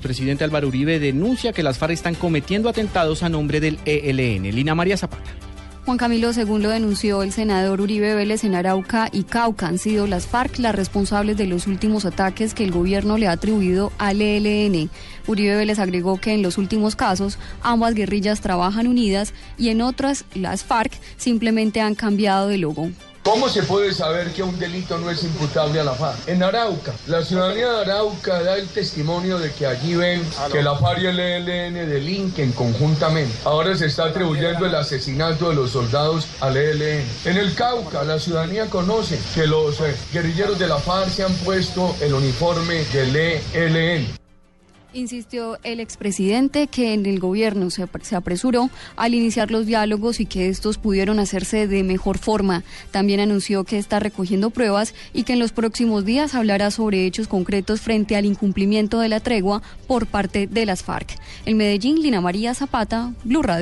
Presidente Álvaro Uribe denuncia que las FARC están cometiendo atentados a nombre del ELN. Lina María Zapata. Juan Camilo, según lo denunció el senador Uribe Vélez en Arauca y Cauca, han sido las FARC las responsables de los últimos ataques que el gobierno le ha atribuido al ELN. Uribe Vélez agregó que en los últimos casos ambas guerrillas trabajan unidas y en otras las FARC simplemente han cambiado de logo. ¿Cómo se puede saber que un delito no es imputable a la FARC? En Arauca, la ciudadanía de Arauca da el testimonio de que allí ven que la FARC y el ELN delinquen conjuntamente. Ahora se está atribuyendo el asesinato de los soldados al ELN. En el Cauca, la ciudadanía conoce que los eh, guerrilleros de la FARC se han puesto el uniforme del ELN. Insistió el expresidente que en el gobierno se, apresuró al iniciar los diálogos y que estos pudieron hacerse de mejor forma. También anunció que está recogiendo pruebas y que en los próximos días hablará sobre hechos concretos frente al incumplimiento de la tregua por parte de las FARC. En Medellín, Lina María Zapata, Blue Radio.